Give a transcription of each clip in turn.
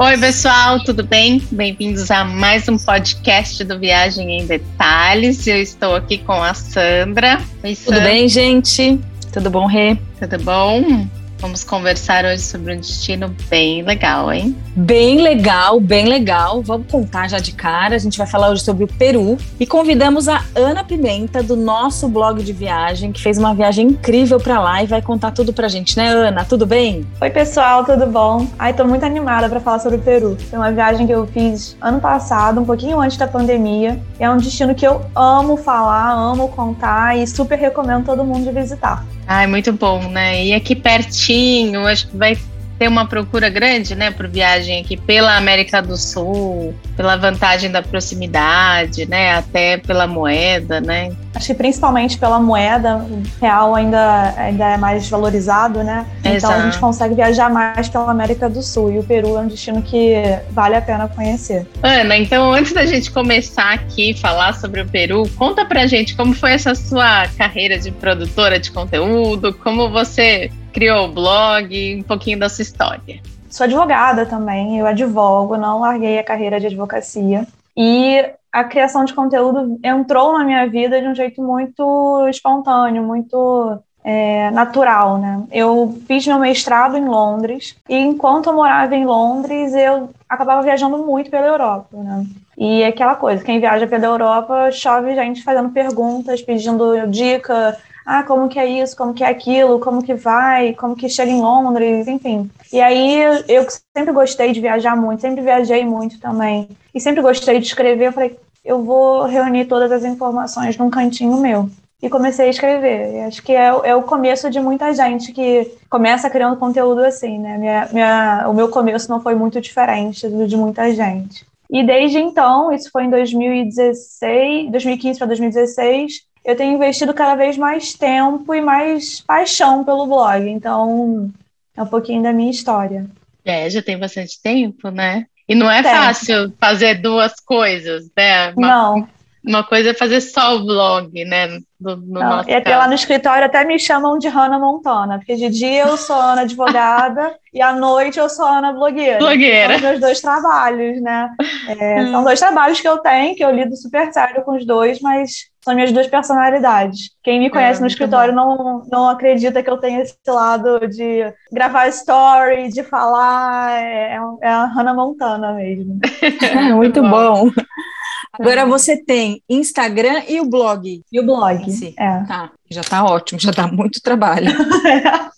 Oi, pessoal, tudo bem? Bem-vindos a mais um podcast do Viagem em Detalhes. Eu estou aqui com a Sandra. Oi, Sandra. Tudo bem, gente? Tudo bom, Rê? Tudo bom? Vamos conversar hoje sobre um destino bem legal, hein? Bem legal, bem legal. Vamos contar já de cara. A gente vai falar hoje sobre o Peru e convidamos a Ana Pimenta do nosso blog de viagem, que fez uma viagem incrível para lá e vai contar tudo pra gente, né, Ana? Tudo bem? Oi, pessoal, tudo bom? Ai, tô muito animada para falar sobre o Peru. É uma viagem que eu fiz ano passado, um pouquinho antes da pandemia. É um destino que eu amo falar, amo contar e super recomendo todo mundo de visitar. Ai, muito bom, né? E aqui pertinho, acho que vai ter uma procura grande, né, por viagem aqui pela América do Sul, pela vantagem da proximidade, né, até pela moeda, né. Acho que principalmente pela moeda, o real ainda, ainda é mais valorizado, né. Então Exato. a gente consegue viajar mais pela América do Sul e o Peru é um destino que vale a pena conhecer. Ana, então antes da gente começar aqui falar sobre o Peru, conta pra gente como foi essa sua carreira de produtora de conteúdo, como você criou o blog, um pouquinho da sua história. Sou advogada também, eu advogo, não larguei a carreira de advocacia. E a criação de conteúdo entrou na minha vida de um jeito muito espontâneo, muito é, natural, né? Eu fiz meu mestrado em Londres e enquanto eu morava em Londres, eu acabava viajando muito pela Europa, né? E é aquela coisa, quem viaja pela Europa chove gente fazendo perguntas, pedindo dica, ah, como que é isso, como que é aquilo, como que vai, como que chega em Londres, enfim. E aí eu sempre gostei de viajar muito, sempre viajei muito também, e sempre gostei de escrever, eu falei, eu vou reunir todas as informações num cantinho meu. E comecei a escrever. E acho que é, é, o começo de muita gente que começa criando conteúdo assim, né? Minha, minha, o meu começo não foi muito diferente do de muita gente. E desde então, isso foi em 2016, 2015 para 2016, eu tenho investido cada vez mais tempo e mais paixão pelo blog. Então, é um pouquinho da minha história. É, já tem bastante tempo, né? E não é fácil fazer duas coisas, né? Uma, não. Uma coisa é fazer só o blog, né? No, no não, e até lá no escritório até me chamam de Hannah Montana, porque de dia eu sou Ana advogada e à noite eu sou Ana blogueira. Blogueira. São meus dois trabalhos, né? É, hum. São dois trabalhos que eu tenho, que eu lido super sério com os dois, mas são minhas duas personalidades. Quem me conhece é, no escritório não, não acredita que eu tenho esse lado de gravar story, de falar. É, é a Hannah Montana mesmo. É, muito bom. Agora você tem Instagram e o blog. E o blog. É. Tá, já tá ótimo, já dá muito trabalho.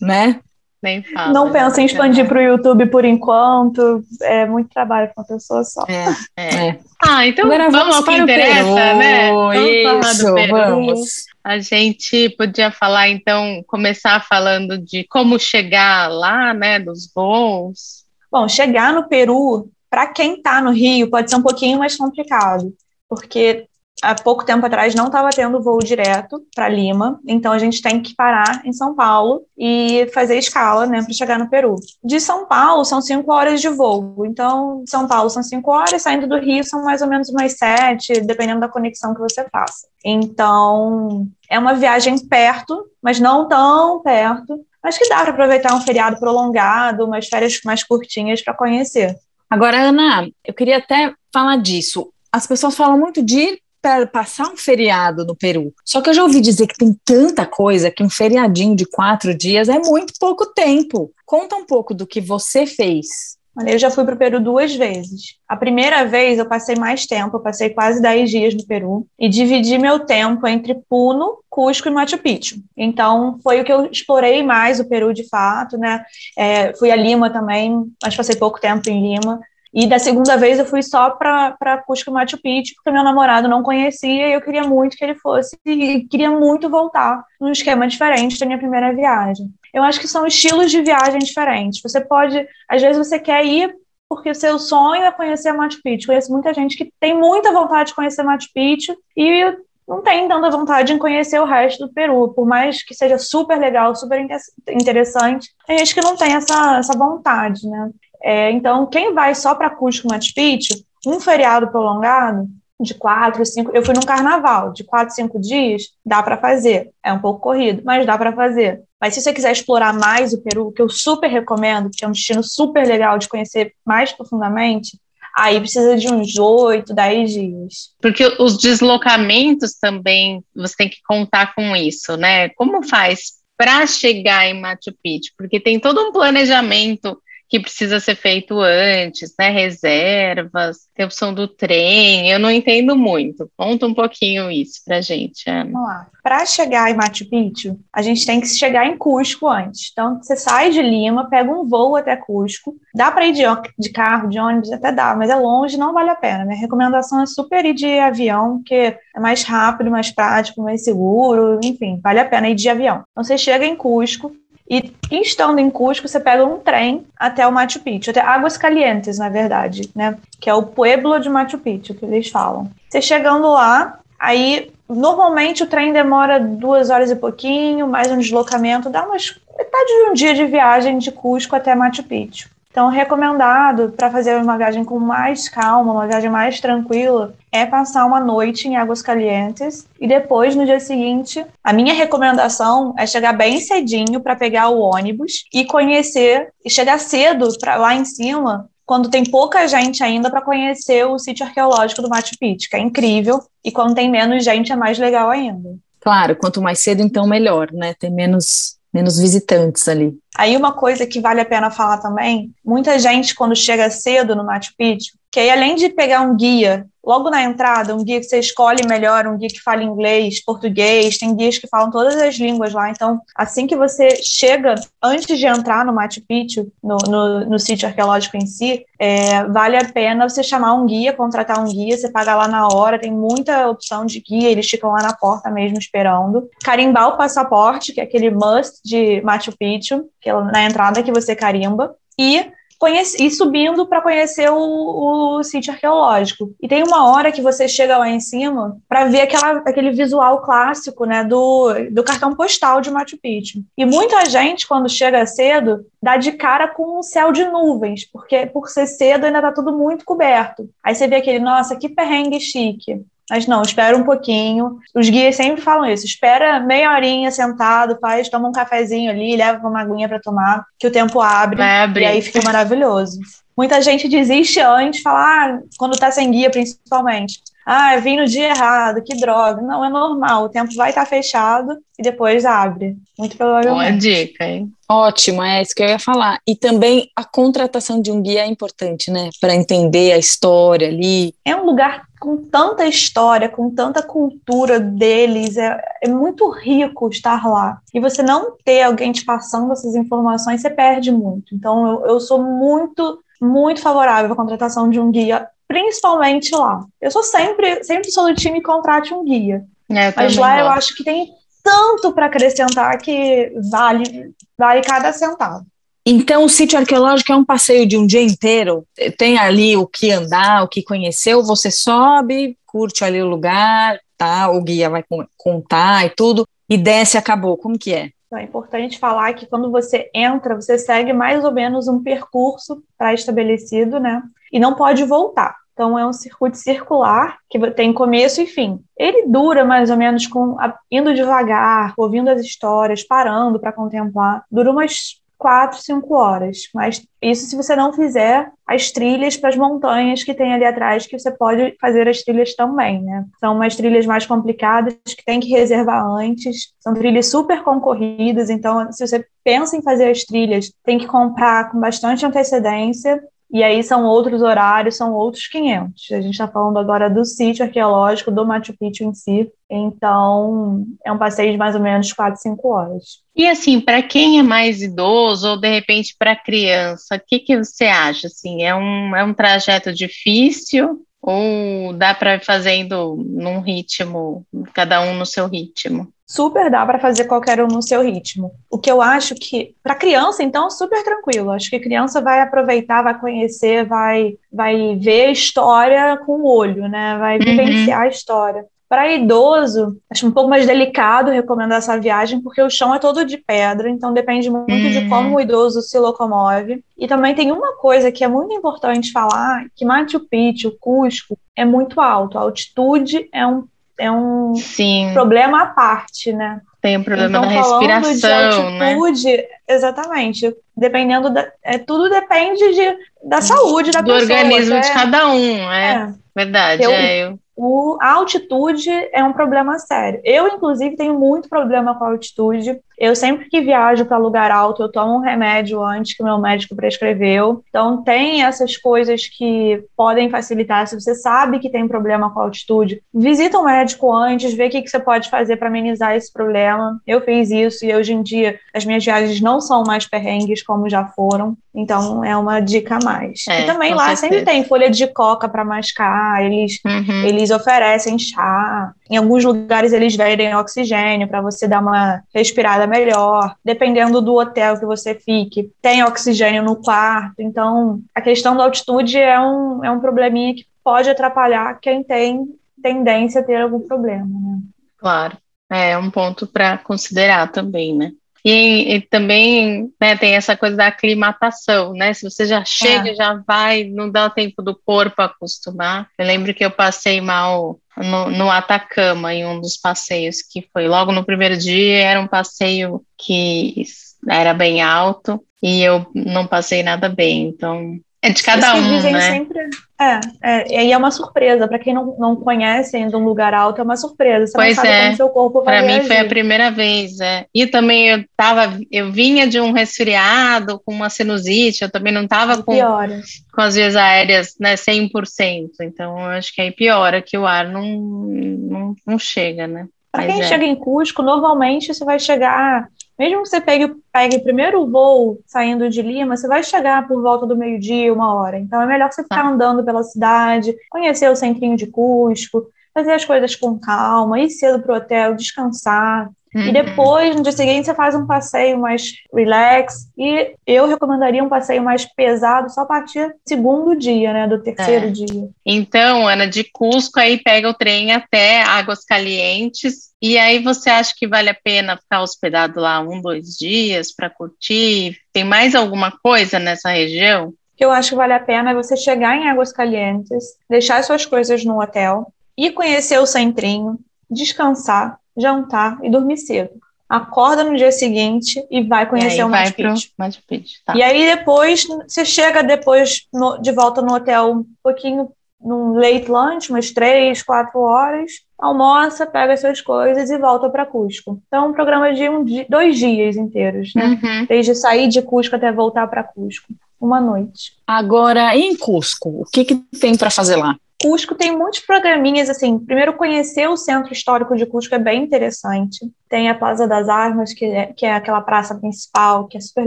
né? Nem fala. Não pensa em expandir para o YouTube por enquanto. É muito trabalho para uma pessoa só. É, é. é. Ah, então Agora vamos, vamos ao que interessa, Peru. né? Vamos Isso, falar do Peru. Vamos. A gente podia falar, então, começar falando de como chegar lá, né? Dos voos. Bom, chegar no Peru, para quem está no Rio, pode ser um pouquinho mais complicado, porque há pouco tempo atrás não estava tendo voo direto para Lima, então a gente tem que parar em São Paulo e fazer escala, né, para chegar no Peru. De São Paulo são cinco horas de voo, então São Paulo são cinco horas, saindo do Rio são mais ou menos umas sete, dependendo da conexão que você faça. Então é uma viagem perto, mas não tão perto. Mas que dá para aproveitar um feriado prolongado, umas férias mais curtinhas para conhecer. Agora, Ana, eu queria até falar disso. As pessoas falam muito de para passar um feriado no Peru. Só que eu já ouvi dizer que tem tanta coisa que um feriadinho de quatro dias é muito pouco tempo. Conta um pouco do que você fez. Eu já fui para o Peru duas vezes. A primeira vez eu passei mais tempo, eu passei quase 10 dias no Peru e dividi meu tempo entre Puno, Cusco e Machu Picchu. Então foi o que eu explorei mais o Peru de fato, né? É, fui a Lima também, mas passei pouco tempo em Lima. E da segunda vez eu fui só para Cusco Machu Picchu, porque meu namorado não conhecia e eu queria muito que ele fosse e queria muito voltar num esquema diferente da minha primeira viagem. Eu acho que são estilos de viagem diferentes. Você pode, às vezes você quer ir porque o seu sonho é conhecer Machu Picchu. Conheço muita gente que tem muita vontade de conhecer Machu Picchu e não tem tanta vontade em conhecer o resto do Peru, por mais que seja super legal, super interessante, tem gente que não tem essa, essa vontade, né? É, então, quem vai só para Cusco Machu Picchu, um feriado prolongado de quatro, cinco, eu fui num carnaval de quatro, cinco dias, dá para fazer. É um pouco corrido, mas dá para fazer. Mas se você quiser explorar mais o Peru, que eu super recomendo, que é um destino super legal de conhecer mais profundamente, aí precisa de uns oito, dez dias. Porque os deslocamentos também, você tem que contar com isso, né? Como faz para chegar em Machu Picchu? Porque tem todo um planejamento que precisa ser feito antes, né? Reservas, tem opção do trem. Eu não entendo muito. Conta um pouquinho isso pra gente, Ana. Vamos lá. Para chegar em Machu Picchu, a gente tem que chegar em Cusco antes. Então, você sai de Lima, pega um voo até Cusco. Dá para ir de, de carro, de ônibus, até dá, mas é longe, não vale a pena. Minha recomendação é super ir de avião, porque é mais rápido, mais prático, mais seguro, enfim, vale a pena ir de avião. Então, você chega em Cusco, e estando em Cusco, você pega um trem até o Machu Picchu, até Águas Calientes, na verdade, né? Que é o pueblo de Machu Picchu, que eles falam. Você chegando lá, aí normalmente o trem demora duas horas e pouquinho, mais um deslocamento, dá umas metade de um dia de viagem de Cusco até Machu Picchu. Então, recomendado para fazer uma viagem com mais calma, uma viagem mais tranquila, é passar uma noite em Águas Calientes e depois, no dia seguinte, a minha recomendação é chegar bem cedinho para pegar o ônibus e conhecer, e chegar cedo para lá em cima, quando tem pouca gente ainda para conhecer o sítio arqueológico do Machu Picchu, que é incrível, e quando tem menos gente é mais legal ainda. Claro, quanto mais cedo então melhor, né? Tem menos menos visitantes ali. Aí uma coisa que vale a pena falar também, muita gente quando chega cedo no Machu Picchu, que aí além de pegar um guia logo na entrada, um guia que você escolhe melhor, um guia que fala inglês, português, tem guias que falam todas as línguas lá. Então, assim que você chega, antes de entrar no Machu Picchu, no, no, no sítio arqueológico em si, é, vale a pena você chamar um guia, contratar um guia, você paga lá na hora, tem muita opção de guia, eles ficam lá na porta mesmo esperando. Carimbar o passaporte, que é aquele must de Machu Picchu, que é na entrada que você carimba. E conhece, ir subindo para conhecer o, o sítio arqueológico. E tem uma hora que você chega lá em cima para ver aquela, aquele visual clássico né, do, do cartão postal de Machu Picchu. E muita gente, quando chega cedo, dá de cara com um céu de nuvens, porque por ser cedo ainda está tudo muito coberto. Aí você vê aquele, nossa, que perrengue chique. Mas não, espera um pouquinho. Os guias sempre falam isso. Espera meia horinha sentado, faz, toma um cafezinho ali, leva uma aguinha para tomar, que o tempo abre. E aí fica maravilhoso. Muita gente desiste antes, fala, ah, quando tá sem guia, principalmente. Ah, eu vim no dia errado, que droga. Não, é normal, o tempo vai estar tá fechado e depois abre. Muito provavelmente. Boa dica, hein? Ótimo, é isso que eu ia falar. E também a contratação de um guia é importante, né? Para entender a história ali. É um lugar com tanta história, com tanta cultura deles, é, é muito rico estar lá. E você não ter alguém te passando essas informações, você perde muito. Então, eu, eu sou muito muito favorável à contratação de um guia principalmente lá. Eu sou sempre, sempre sou do time contrate um guia. É, mas lá gosto. eu acho que tem tanto para acrescentar que vale, vale cada centavo. Então, o sítio arqueológico é um passeio de um dia inteiro? Tem ali o que andar, o que conhecer, você sobe, curte ali o lugar, tá? O guia vai contar e tudo, e desce acabou. Como que é? É importante falar que quando você entra, você segue mais ou menos um percurso pré-estabelecido, né? E não pode voltar. Então é um circuito circular que tem começo e fim. Ele dura mais ou menos com indo devagar, ouvindo as histórias, parando para contemplar. Dura umas quatro, cinco horas. Mas isso se você não fizer as trilhas para as montanhas que tem ali atrás, que você pode fazer as trilhas também, né? São umas trilhas mais complicadas que tem que reservar antes. São trilhas super concorridas, então se você pensa em fazer as trilhas, tem que comprar com bastante antecedência e aí são outros horários, são outros 500. A gente está falando agora do sítio arqueológico do Machu Picchu em si. Então, é um passeio de mais ou menos 4, 5 horas. E assim, para quem é mais idoso ou de repente para criança, o que, que você acha? Assim, é um, é um trajeto difícil ou dá para ir fazendo num ritmo, cada um no seu ritmo? super dá para fazer qualquer um no seu ritmo. O que eu acho que para criança então super tranquilo. Acho que criança vai aproveitar, vai conhecer, vai vai ver a história com o olho, né? Vai uhum. vivenciar a história. Para idoso, acho um pouco mais delicado recomendar essa viagem, porque o chão é todo de pedra, então depende muito uhum. de como o idoso se locomove. E também tem uma coisa que é muito importante falar, que Machu Picchu, Cusco, é muito alto. A altitude é um é um Sim. problema à parte, né? Tem um problema então, da respiração, de altitude, né? Exatamente. Dependendo da. É, tudo depende de, da saúde da Do pessoa. Do organismo é, de cada um, é. é. Verdade. Eu, é, eu o, a altitude é um problema sério. Eu, inclusive, tenho muito problema com a altitude. Eu sempre que viajo para lugar alto, eu tomo um remédio antes que o meu médico prescreveu. Então, tem essas coisas que podem facilitar. Se você sabe que tem problema com a altitude, visita um médico antes, vê o que, que você pode fazer para amenizar esse problema. Eu fiz isso e hoje em dia as minhas viagens não são mais perrengues como já foram. Então, é uma dica a mais. É, e também lá certeza. sempre tem folha de coca para mascar, eles, uhum. eles oferecem chá. Em alguns lugares eles vendem oxigênio para você dar uma respirada melhor. Dependendo do hotel que você fique, tem oxigênio no quarto. Então, a questão da altitude é um, é um probleminha que pode atrapalhar quem tem tendência a ter algum problema. Né? Claro, é um ponto para considerar também, né? E, e também né, tem essa coisa da aclimatação, né? Se você já chega, é. já vai, não dá tempo do corpo acostumar. Eu lembro que eu passei mal no, no, Atacama, em um dos passeios, que foi logo no primeiro dia, era um passeio que era bem alto e eu não passei nada bem, então é de cada um, né? Sempre, é, é, e é uma surpresa. Para quem não, não conhece ainda um lugar alto, é uma surpresa. Você pois não sabe é. como seu corpo vai Para mim foi a primeira vez, é. E também eu tava, eu vinha de um resfriado com uma sinusite, eu também não estava com, com as vias aéreas, né, 100%. Então eu acho que aí piora que o ar não, não, não chega, né? Para quem é. chega em Cusco, normalmente você vai chegar mesmo que você pegue, pegue o primeiro voo saindo de Lima, você vai chegar por volta do meio-dia, uma hora. Então é melhor você ficar tá. andando pela cidade, conhecer o centrinho de Cusco, fazer as coisas com calma, ir cedo para o hotel, descansar. Uhum. E depois, no dia seguinte, você faz um passeio mais relax. E eu recomendaria um passeio mais pesado só a partir do segundo dia, né? Do terceiro é. dia. Então, Ana, de Cusco, aí pega o trem até Águas Calientes. E aí você acha que vale a pena ficar hospedado lá um, dois dias para curtir? Tem mais alguma coisa nessa região? eu acho que vale a pena é você chegar em Águas Calientes, deixar suas coisas no hotel, ir conhecer o centrinho, descansar, jantar e dormir cedo. Acorda no dia seguinte e vai conhecer e o Machu Picchu. Machu Picchu tá. E aí depois, você chega depois no, de volta no hotel um pouquinho, num late lunch, umas três, quatro horas, almoça, pega suas coisas e volta para Cusco. Então, um programa de um, dois dias inteiros, né? Uhum. Desde sair de Cusco até voltar para Cusco. Uma noite. Agora, em Cusco, o que, que tem para fazer lá? Cusco tem muitos programinhas, assim, primeiro conhecer o centro histórico de Cusco é bem interessante. Tem a Plaza das Armas, que é, que é aquela praça principal, que é super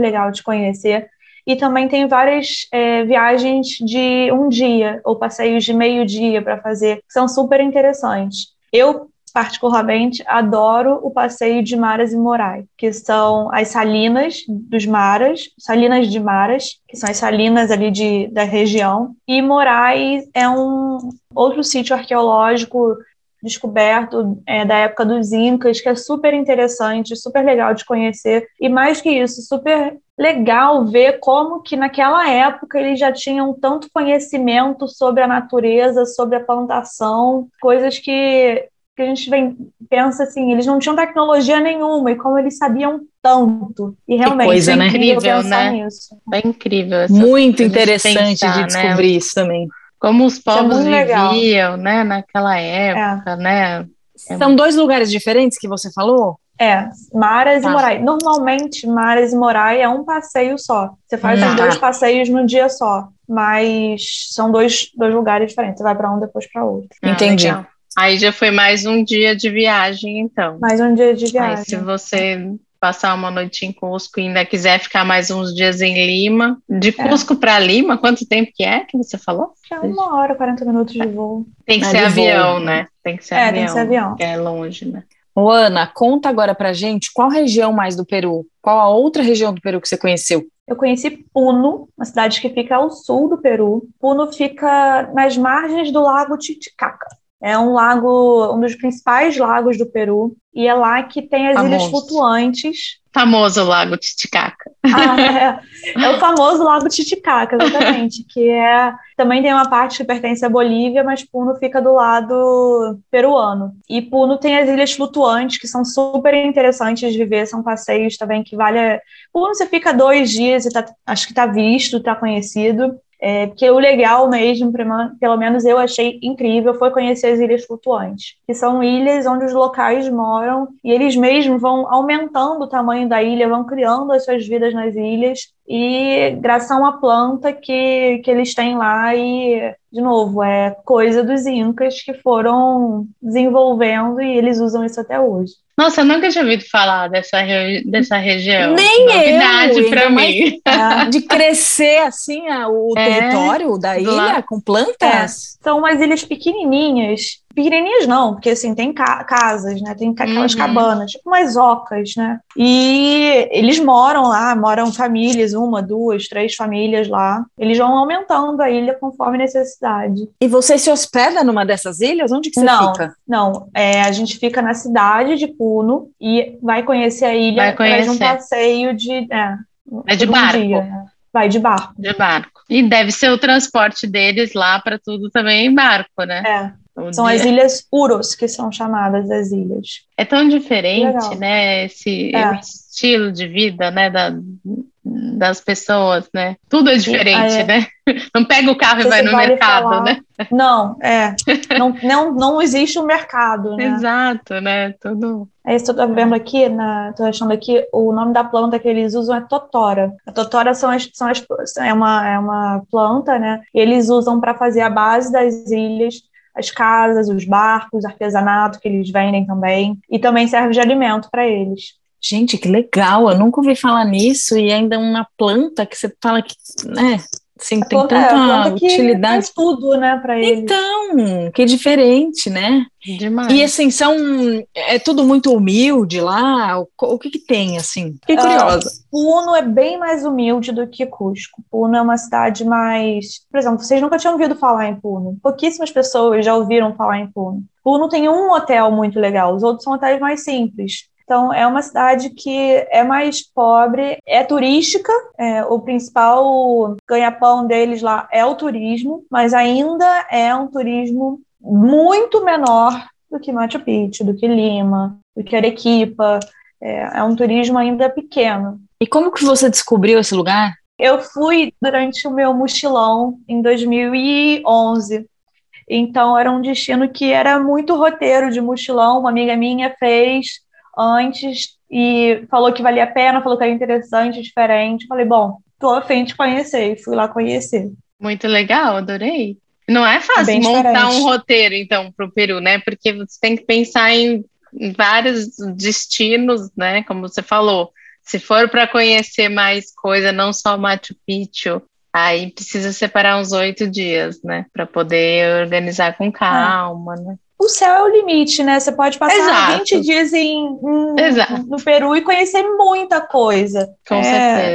legal de conhecer. E também tem várias é, viagens de um dia, ou passeios de meio dia para fazer, que são super interessantes. Eu, particularmente, adoro o passeio de Maras e Moraes, que são as salinas dos Maras, salinas de Maras, que são as salinas ali de, da região, e Moraes é um outro sítio arqueológico descoberto é, da época dos Incas, que é super interessante, super legal de conhecer, e mais que isso, super legal ver como que naquela época eles já tinham tanto conhecimento sobre a natureza, sobre a plantação, coisas que que a gente vem, pensa assim, eles não tinham tecnologia nenhuma e como eles sabiam tanto. E realmente coisa, é né? incrível, né? Nisso. É incrível. Muito interessante pensar, de né? descobrir né? isso também. Como os é povos é viviam, né, naquela época, é. né? São dois lugares diferentes que você falou? É, Maras tá. e Moraes. Normalmente, Maras e Moraes é um passeio só. Você faz tá. os dois passeios no dia só. Mas são dois, dois lugares diferentes. Você vai para um, depois para outro. Entendi. Ah, Aí já foi mais um dia de viagem, então. Mais um dia de viagem. Aí, se você passar uma noite em Cusco e ainda quiser ficar mais uns dias em Lima, de é. Cusco é. para Lima, quanto tempo que é que você falou? É uma hora, 40 minutos de voo. Tem que é ser avião, voo. né? Tem que ser é, avião. Tem que ser avião. é longe, né? Ô, Ana, conta agora pra gente qual região mais do Peru? Qual a outra região do Peru que você conheceu? Eu conheci Puno, uma cidade que fica ao sul do Peru. Puno fica nas margens do lago Titicaca. É um lago, um dos principais lagos do Peru, e é lá que tem as Famoso. ilhas flutuantes. Famoso Lago Titicaca. Ah, é, é o famoso Lago Titicaca, exatamente, que é também tem uma parte que pertence à Bolívia, mas Puno fica do lado peruano. E Puno tem as ilhas flutuantes, que são super interessantes de ver, são passeios também que vale. Puno você fica dois dias e tá- acho que tá visto, tá conhecido. É, porque o legal mesmo, pelo menos eu achei incrível, foi conhecer as ilhas flutuantes, que são ilhas onde os locais moram e eles mesmos vão aumentando o tamanho da ilha, vão criando as suas vidas nas ilhas e graças a uma planta que, que eles têm lá e, de novo, é coisa dos incas que foram desenvolvendo e eles usam isso até hoje. Nossa, eu nunca tinha ouvido falar dessa, re- dessa região. Nem eu, Novidade pra mais- mim. É, De crescer assim o É, território da ilha lado. com plantas. são umas ilhas pequenininhas. Pequenininhas não, porque assim, tem ca- casas, né? Tem aquelas Uhum. cabanas, tipo umas ocas, né? E eles moram lá, moram famílias, uma, duas, três famílias lá. Eles vão aumentando a ilha conforme necessidade. E você se hospeda numa dessas ilhas? Onde que você Não. fica? Não, é, a gente fica na cidade de Puno e vai conhecer a ilha Vai através de um passeio de. É, É de por um barco. dia, né? Vai de barco. De barco. E deve ser o transporte deles lá para tudo também em barco, né? É, são as ilhas Uros, que são chamadas as ilhas. É tão diferente, Legal. né? Esse É. estilo de vida, né? Da, das pessoas, né? Tudo é diferente, ah, é. né? Não pega o carro e vai no vale mercado, falar. né? Não, é. Não, não, não existe um mercado, né? Exato, né? Tudo. É isso que eu tô vendo aqui, na, tô achando aqui, o nome da planta que eles usam é totora. A totora são as, são as, é, uma, é uma planta, né? E eles usam para fazer a base das ilhas, as casas, os barcos, artesanato que eles vendem também. E também serve de alimento para eles. Gente, que legal! Eu nunca ouvi falar nisso e ainda uma planta que você fala que, né? Assim, A tem planta, é a tanta planta que utilidade. faz tudo, né, para eles. Então, que diferente, né? Demais. E assim, são. É tudo muito humilde lá? O, o que que tem, assim? Fiquei Ah, curiosa. Puno é bem mais humilde do que Cusco. Puno é uma cidade mais. Por exemplo, vocês nunca tinham ouvido falar em Puno. Pouquíssimas pessoas já ouviram falar em Puno. Puno tem um hotel muito legal, os outros são hotéis mais simples. Então, é uma cidade que é mais pobre, é turística, é, o principal ganha-pão deles lá é o turismo, mas ainda é um turismo muito menor do que Machu Picchu, do que Lima, do que Arequipa. É, é um turismo ainda pequeno. E como que você descobriu esse lugar? Eu fui durante o meu mochilão em 2011. Então era um destino que era muito roteiro de mochilão. Uma amiga minha fez antes e falou que valia a pena, falou que era interessante, diferente. Falei, bom, tô a fim de conhecer e fui lá conhecer. Muito legal, adorei. Não é fácil Bem montar diferente. um roteiro, então, para o Peru, né? Porque você tem que pensar em, vários destinos, né? Como você falou. Se for para conhecer mais coisa, não só Machu Picchu, aí precisa separar uns oito dias, né? Para poder organizar com calma, né? O céu é o limite, né? Você pode passar Exato. 20 dias em, em- no Peru e conhecer muita coisa. Com É,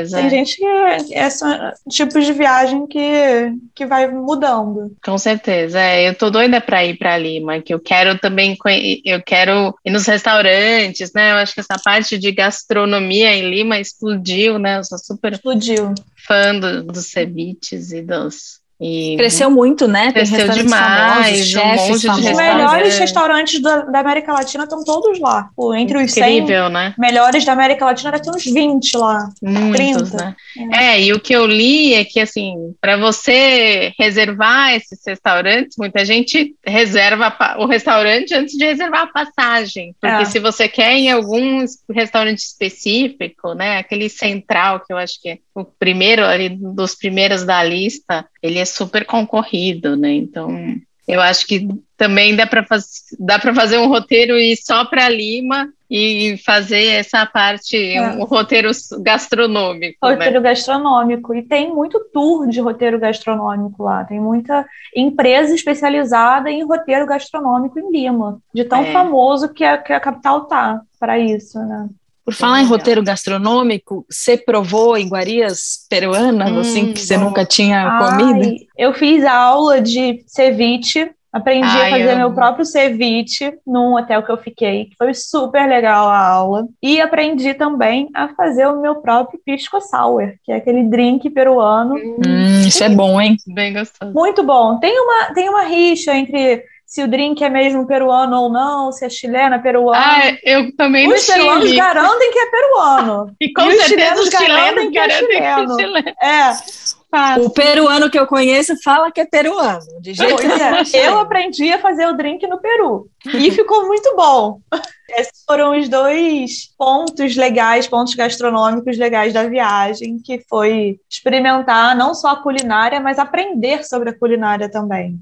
certeza. Tem é. gente que é só tipos de viagem que, que vai mudando. Com certeza, é, eu tô doida para ir para Lima, que eu quero também, eu quero ir nos restaurantes, né? Eu acho que essa parte de gastronomia em Lima explodiu, né? Eu sou super Explodiu. fã do- dos ceviches e dos e Cresceu muito, né? Tem Cresceu demais, famosos, um chefes monte de Os melhores restaurantes da, da América Latina estão todos lá. Pô, entre os 100 incrível, né? melhores da América Latina, deve ter uns 20 lá. Muitos, 30. né? É, e o que eu li é que, assim, para você reservar esses restaurantes, muita gente reserva o restaurante antes de reservar a passagem. Porque É. se você quer em algum es- restaurante específico, né, aquele central, que eu acho que é o primeiro ali, dos primeiros da lista, ele é super concorrido, né? Então, eu acho que também dá para dá para fazer um roteiro e só para Lima e fazer essa parte, É. um roteiro gastronômico, né? Roteiro gastronômico. E tem muito tour de roteiro gastronômico lá. Tem muita empresa especializada em roteiro gastronômico em Lima. De tão É. famoso que a, que a capital tá para isso, né? Por falar em roteiro gastronômico, você provou iguarias peruanas, Hum, assim, que você bom. nunca tinha Ai, comido? eu fiz aula de ceviche Aprendi Ai, a fazer meu próprio ceviche num hotel que eu fiquei, que foi super legal a aula. E aprendi também a fazer o meu próprio pisco sour, que é aquele drink peruano. Hum, isso é bom, hein? Bem gostoso. Muito bom. Tem uma, tem uma rixa entre se o drink é mesmo peruano ou não, se é chilena, peruana. Ah, eu também Os peruanos garantem que é peruano. E com e os chilenos garantem que é chileno. Que é, chileno. é. O peruano que eu conheço fala que é peruano. De jeito pois é. Eu aprendi a fazer o drink no Peru e ficou muito bom. Esses foram os dois pontos legais, pontos gastronômicos legais da viagem, que foi experimentar não só a culinária, mas aprender sobre a culinária também.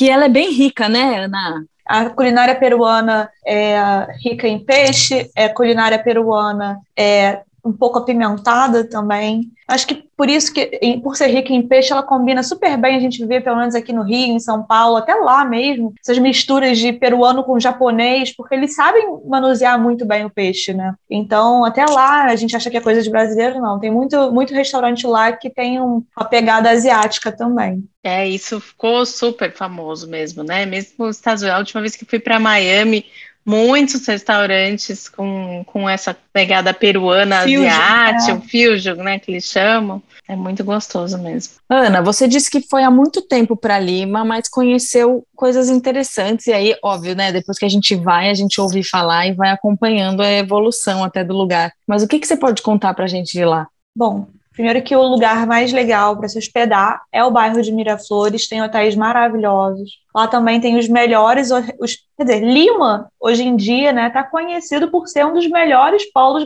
Que ela é bem rica, né, Ana? A culinária peruana é rica em peixe, a culinária peruana é um pouco apimentada também. Acho que por isso que, por ser rica em peixe, ela combina super bem. A gente vê, pelo menos aqui no Rio, em São Paulo, até lá mesmo, essas misturas de peruano com japonês, porque eles sabem manusear muito bem o peixe, né? Então, até lá, a gente acha que é coisa de brasileiro, não. Tem muito, muito restaurante lá que tem um, uma pegada asiática também. É, isso ficou super famoso mesmo, né? Mesmo nos Estados Unidos, a última vez que fui para Miami, muitos restaurantes com, com essa pegada peruana, fusion, asiática, é. fusion, né, que eles chamam. É muito gostoso mesmo. Ana, você disse que foi há muito tempo para Lima, mas conheceu coisas interessantes. E aí, óbvio, né? Depois que a gente vai, a gente ouve falar e vai acompanhando a evolução até do lugar. Mas o que, que você pode contar para a gente de lá? Bom, Primeiro que o lugar mais legal para se hospedar é o bairro de Miraflores, tem hotéis maravilhosos. Lá também tem os melhores, os, quer dizer, Lima, hoje em dia, né, está conhecido por ser um dos melhores polos,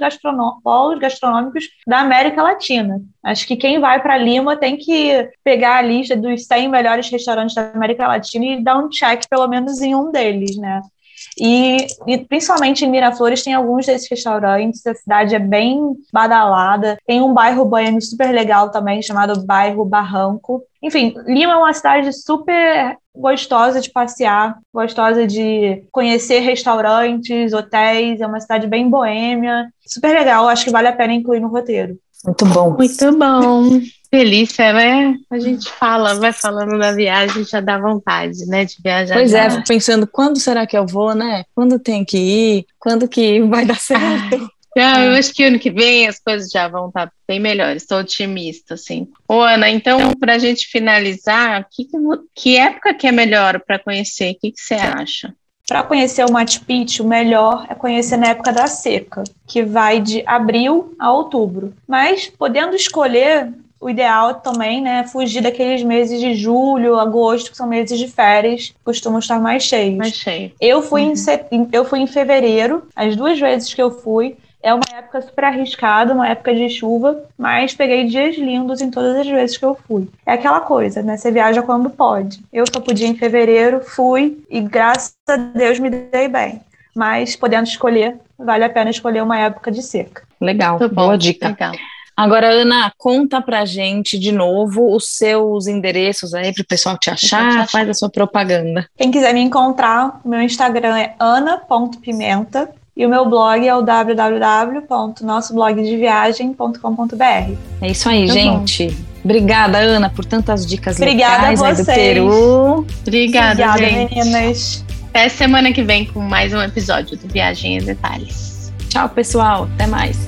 polos gastronômicos da América Latina. Acho que quem vai para Lima tem que pegar a lista dos 100 melhores restaurantes da América Latina e dar um check pelo menos em um deles, né? E, e, principalmente em Miraflores tem alguns desses restaurantes, a cidade é bem badalada. Tem um bairro boêmio super legal também, chamado Bairro Barranco. Enfim, Lima é uma cidade super gostosa de passear, gostosa de conhecer restaurantes, hotéis, é uma cidade bem boêmia, super legal, acho que vale a pena incluir no roteiro. Muito bom. Muito bom delícia, né? A gente fala, vai falando da viagem, já dá vontade, né, de viajar. Pois é, pensando, quando será que eu vou, né? Quando tem que ir? Quando que vai dar certo? Ah, eu acho que ano que vem as coisas já vão estar bem melhores, estou otimista, assim. Ô, Ana, então, para a gente finalizar, que, que época que é melhor para conhecer? O que, que você acha? Para conhecer o Machu Picchu, o melhor é conhecer na época da seca, que vai de abril a outubro. Mas, podendo escolher, o ideal também, né, fugir daqueles meses de julho, agosto, que são meses de férias, costumam estar mais cheios. Mais cheio. Eu fui, uhum. em, eu fui em fevereiro, as duas vezes que eu fui, é uma época super arriscada, uma época de chuva, mas peguei dias lindos em todas as vezes que eu fui. É aquela coisa, né? Você viaja quando pode. Eu só podia em fevereiro, fui e graças a Deus me dei bem. Mas podendo escolher, vale a pena escolher uma época de seca. Legal, boa dica. Legal. Agora, Ana, conta pra gente de novo os seus endereços aí para o pessoal te achar, te achar, faz a sua propaganda. Quem quiser me encontrar, o meu Instagram é ana.pimenta e o meu blog é o www.nossoblogdeviagem.com.br. É isso aí, Muito gente. Bom. Obrigada, Ana, por tantas dicas Obrigada a vocês. do Peru. Obrigada, Obrigada gente. meninas. Até semana que vem com mais um episódio do Viagem em Detalhes. Tchau, pessoal. Até mais.